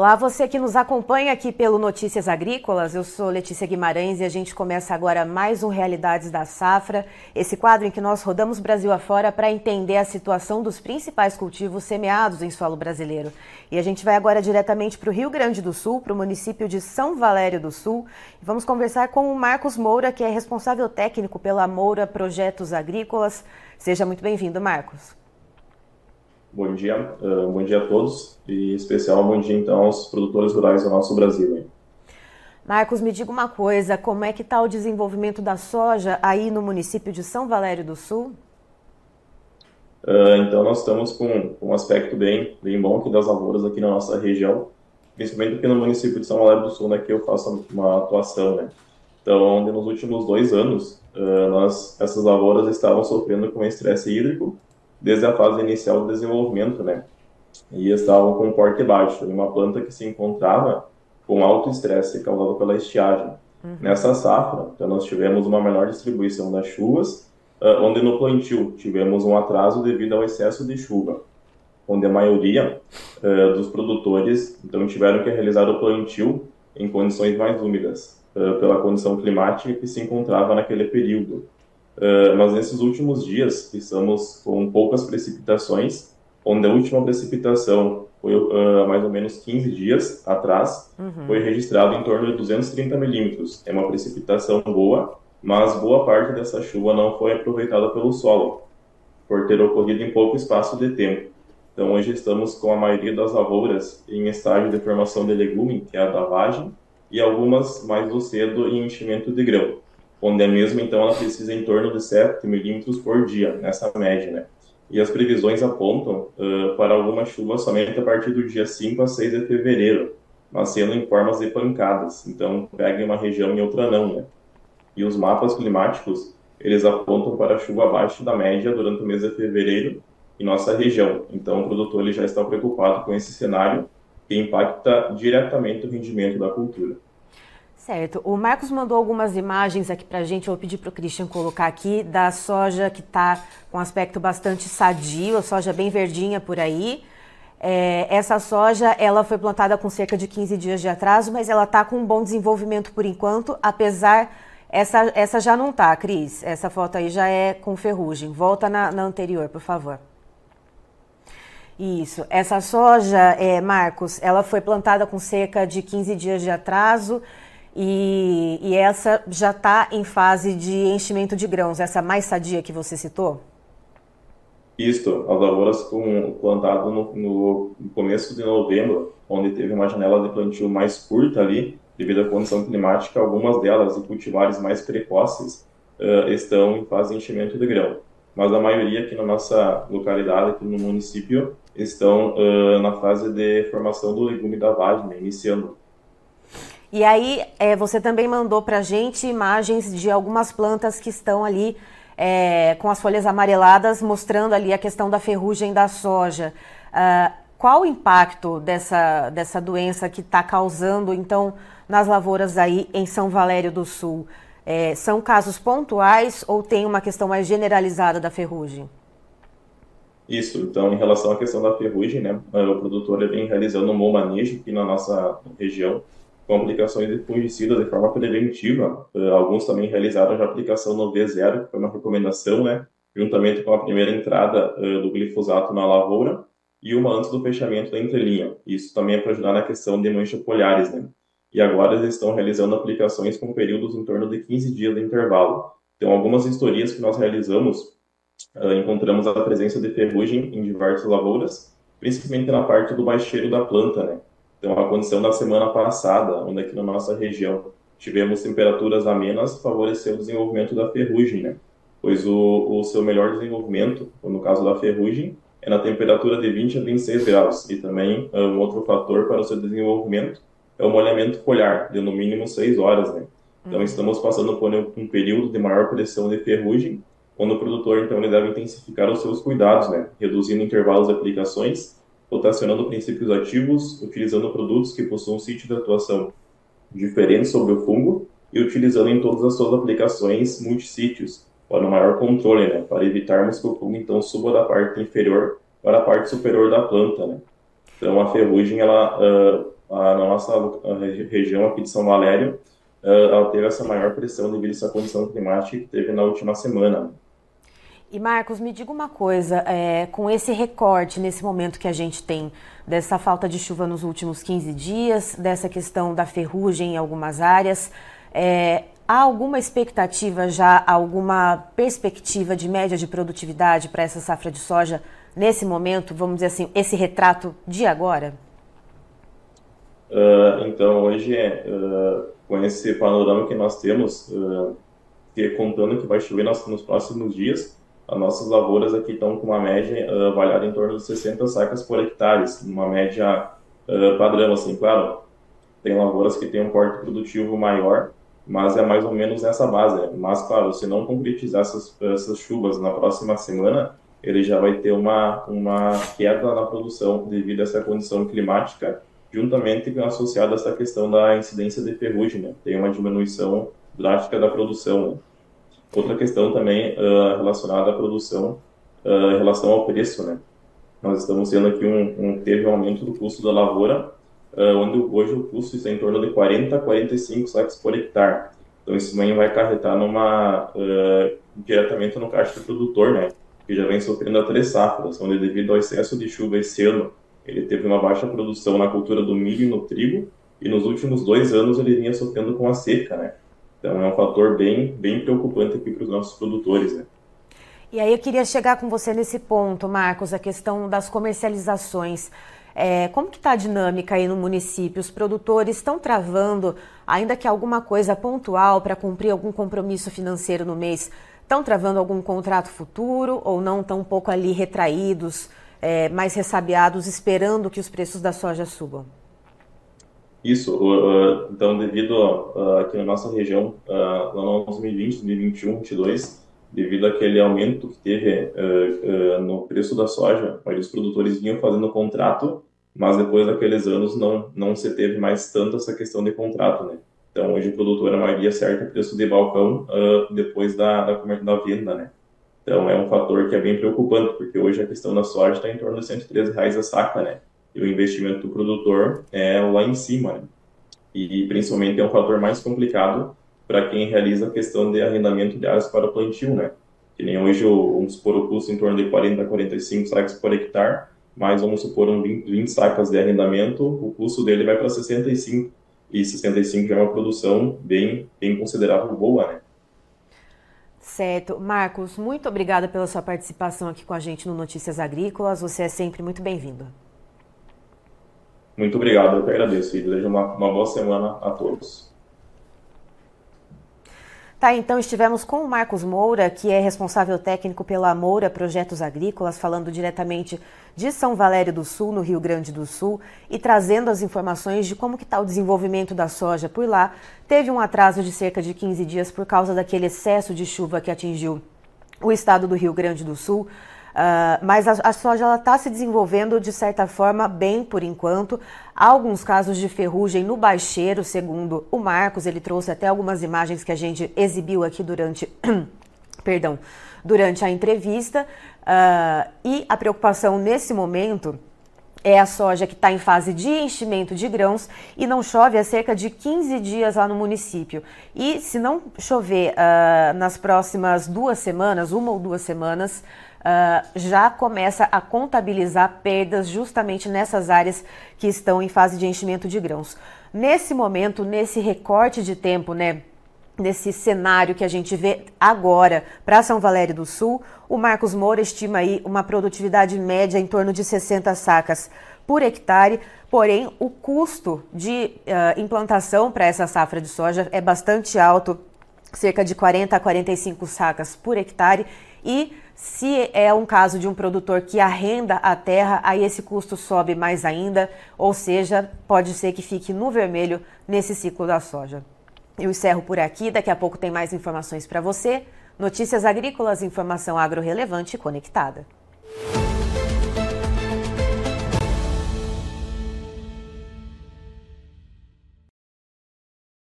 Olá, você que nos acompanha aqui pelo Notícias Agrícolas. Eu sou Letícia Guimarães e a gente começa agora mais um Realidades da Safra, esse quadro em que nós rodamos Brasil afora para entender a situação dos principais cultivos semeados em solo brasileiro. E a gente vai agora diretamente para o Rio Grande do Sul, para o município de São Valério do Sul, e vamos conversar com o Marcos Moura, que é responsável técnico pela Moura Projetos Agrícolas. Seja muito bem-vindo, Marcos. Bom dia, uh, bom dia a todos e em especial bom dia então aos produtores rurais do nosso Brasil. Hein? Marcos, me diga uma coisa, como é que está o desenvolvimento da soja aí no município de São Valério do Sul? Uh, então nós estamos com, com, um aspecto bem, bem bom aqui das lavouras aqui na nossa região, principalmente aqui no município de São Valério do Sul, né, que eu faço uma atuação, né. Então, nos últimos dois anos, uh, nós, essas lavouras estavam sofrendo com estresse hídrico, desde a fase inicial do desenvolvimento, né? E estavam com porte baixo, uma planta que se encontrava com alto estresse causado pela estiagem. Uhum. Nessa safra, então nós tivemos uma menor distribuição das chuvas, uh, onde no plantio tivemos um atraso devido ao excesso de chuva, onde a maioria uh, dos produtores então tiveram que realizar o plantio em condições mais úmidas, uh, pela condição climática que se encontrava naquele período. Uh, mas nesses últimos dias estamos com poucas precipitações, onde a última precipitação foi uh, mais ou menos 15 dias atrás, uhum. foi registrado em torno de 230 milímetros. É uma precipitação boa, mas boa parte dessa chuva não foi aproveitada pelo solo, por ter ocorrido em pouco espaço de tempo. Então hoje estamos com a maioria das lavouras em estágio de formação de legume, que é a davagem, e algumas mais do cedo em enchimento de grão onde é mesmo, então, ela precisa em torno de 7 milímetros por dia, nessa média, né? E as previsões apontam uh, para alguma chuva somente a partir do dia 5 a 6 de fevereiro, mas sendo em formas de pancadas, então pega em uma região e outra não, né? E os mapas climáticos, eles apontam para chuva abaixo da média durante o mês de fevereiro em nossa região. Então o produtor ele já está preocupado com esse cenário que impacta diretamente o rendimento da cultura. Certo. O Marcos mandou algumas imagens aqui para a gente. Eu vou pedir para o Christian colocar aqui da soja que está com aspecto bastante sadio, a soja bem verdinha por aí. É, essa soja ela foi plantada com cerca de 15 dias de atraso, mas ela está com um bom desenvolvimento por enquanto, apesar. Essa, essa já não está, Cris. Essa foto aí já é com ferrugem. Volta na, na anterior, por favor. Isso. Essa soja, é, Marcos, ela foi plantada com cerca de 15 dias de atraso. E, e essa já está em fase de enchimento de grãos, essa mais sadia que você citou? Isto, as lavouras com, plantado no, no, começo de novembro, onde teve uma janela de plantio mais curta ali, devido à condição climática, algumas delas e cultivares mais precoces uh, estão em fase de enchimento de grão. Mas a maioria aqui na nossa localidade, aqui no município, estão uh, na fase de formação do legume da vagem, iniciando. E aí é, você também mandou para gente imagens de algumas plantas que estão ali é, com as folhas amareladas, mostrando ali a questão da ferrugem da soja. Uh, qual o impacto dessa, dessa doença que está causando, então, nas lavouras aí em São Valério do Sul? É, são casos pontuais ou tem uma questão mais generalizada da ferrugem? Isso, então, em relação à questão da ferrugem, né, o produtor vem realizando um bom manejo aqui na nossa região, com aplicações de fungicidas de forma preventiva. Uh, alguns também realizaram já a aplicação no V0, que foi uma recomendação, né, juntamente com a primeira entrada uh, do glifosato na lavoura e uma antes do fechamento da entrelinha. Isso também é para ajudar na questão de manchas poliares, né? E agora eles estão realizando aplicações com períodos em torno de 15 dias de intervalo. Então, algumas historias que nós realizamos, uh, encontramos a presença de ferrugem em diversas lavouras, principalmente na parte do baixeiro da planta, né? Então, a condição da semana passada, onde aqui na nossa região tivemos temperaturas amenas, favoreceu o desenvolvimento da ferrugem, né? Pois o, o seu melhor desenvolvimento, no caso da ferrugem, é na temperatura de 20 a 26 graus. E também ah, um outro fator para o seu desenvolvimento é o molhamento foliar, de no mínimo 6 horas, né? Então, uhum. estamos passando por um período de maior pressão de ferrugem, quando o produtor, então, ele deve intensificar os seus cuidados, né? Reduzindo intervalos de aplicações rotacionando princípios ativos, utilizando produtos que possuam sítio de atuação diferente sobre o fungo e utilizando em todas as suas aplicações multissítios para um maior controle, né, para evitarmos que o fungo então suba da parte inferior para a parte superior da planta, né. Então a ferrugem ela uh, a nossa a região aqui de São Valério, ela teve essa maior pressão devido a essa condição climática que teve na última semana. E Marcos, me diga uma coisa, é, com esse recorte nesse momento que a gente tem dessa falta de chuva nos últimos 15 dias, dessa questão da ferrugem em algumas áreas, é, há alguma expectativa já, alguma perspectiva de média de produtividade para essa safra de soja nesse momento, vamos dizer assim, esse retrato de agora? Uh, então, hoje, uh, com esse panorama que nós temos, uh, que contando que vai chover nos próximos dias, as nossas lavouras aqui estão com uma média uh, avaliada em torno de 60 sacas por hectare, uma média uh, padrão, assim, claro, tem lavouras que têm um porte produtivo maior, mas é mais ou menos nessa base. Mas, claro, se não concretizar essas, essas chuvas na próxima semana, ele já vai ter uma, uma queda na produção devido a essa condição climática, juntamente associada a essa questão da incidência de ferrugem, né? Tem uma diminuição drástica da produção, né? Outra questão também uh, relacionada à produção uh, em relação ao preço, né? Nós estamos tendo aqui um, um teve um aumento do custo da lavoura, uh, onde hoje o custo está em torno de 40 a 45 sacos por hectare. Então isso também vai acarretar numa diretamente no caixa do produtor, né? Que já vem sofrendo a três safras, onde devido ao excesso de chuva esse ano, ele teve uma baixa produção na cultura do milho e no trigo, e nos últimos dois anos ele vinha sofrendo com a seca, né? Então é um fator bem, bem preocupante aqui para os nossos produtores. Né? E aí eu queria chegar com você nesse ponto, Marcos, a questão das comercializações. É, como que está a dinâmica aí no município? Os produtores estão travando, ainda que alguma coisa pontual para cumprir algum compromisso financeiro no mês, estão travando algum contrato futuro ou não estão um pouco ali retraídos, é, mais ressabiados, esperando que os preços da soja subam? Isso, uh, então, devido uh, aqui na nossa região, uh, no 2020, 2021, 2022, devido àquele aumento que teve uh, no preço da soja, os produtores vinham fazendo contrato, mas depois daqueles anos não, não se teve mais tanto essa questão de contrato, né? Então, hoje o produtor, a maioria, acerta o preço de balcão depois da, da, da venda, né? Então, é um fator que é bem preocupante, porque hoje a questão da soja está em torno de 113 reais a saca, né? E o investimento do produtor é lá em cima. Né? E principalmente é um fator mais complicado para quem realiza a questão de arrendamento de áreas para plantio, né? Que nem hoje, vamos supor, o custo em torno de 40 a 45 sacas por hectare, mas vamos supor um 20, 20 sacas de arrendamento, o custo dele vai para 65. E 65 já é uma produção bem, bem considerável boa, né? Certo. Marcos, muito obrigada pela sua participação aqui com a gente no Notícias Agrícolas. Você é sempre muito bem-vindo. Muito obrigado, eu que agradeço e desejo uma, uma boa semana a todos. Tá, então estivemos com o Marcos Moura, que é responsável técnico pela Moura Projetos Agrícolas, falando diretamente de São Valério do Sul, no Rio Grande do Sul, e trazendo as informações de como que está o desenvolvimento da soja por lá. Teve um atraso de cerca de 15 dias por causa daquele excesso de chuva que atingiu o estado do Rio Grande do Sul. Uh, mas a, a soja está se desenvolvendo de certa forma bem por enquanto. Há alguns casos de ferrugem no baixeiro, segundo o Marcos. Ele trouxe até algumas imagens que a gente exibiu aqui durante, perdão, durante a entrevista. Uh, e a preocupação nesse momento é a soja que está em fase de enchimento de grãos e não chove há cerca de 15 dias lá no município. E se não chover uh, nas próximas duas semanas, uma ou duas semanas, uh, já começa a contabilizar perdas justamente nessas áreas que estão em fase de enchimento de grãos. Nesse momento, nesse recorte de tempo, né? Nesse cenário que a gente vê agora para São Valério do Sul, o Marcos Moura estima aí uma produtividade média em torno de 60 sacas por hectare, porém o custo de uh, implantação para essa safra de soja é bastante alto, cerca de 40 a 45 sacas por hectare, e se é um caso de um produtor que arrenda a terra, aí esse custo sobe mais ainda, ou seja, pode ser que fique no vermelho nesse ciclo da soja. Eu encerro por aqui, daqui a pouco tem mais informações para você. Notícias agrícolas, informação agro relevante conectada.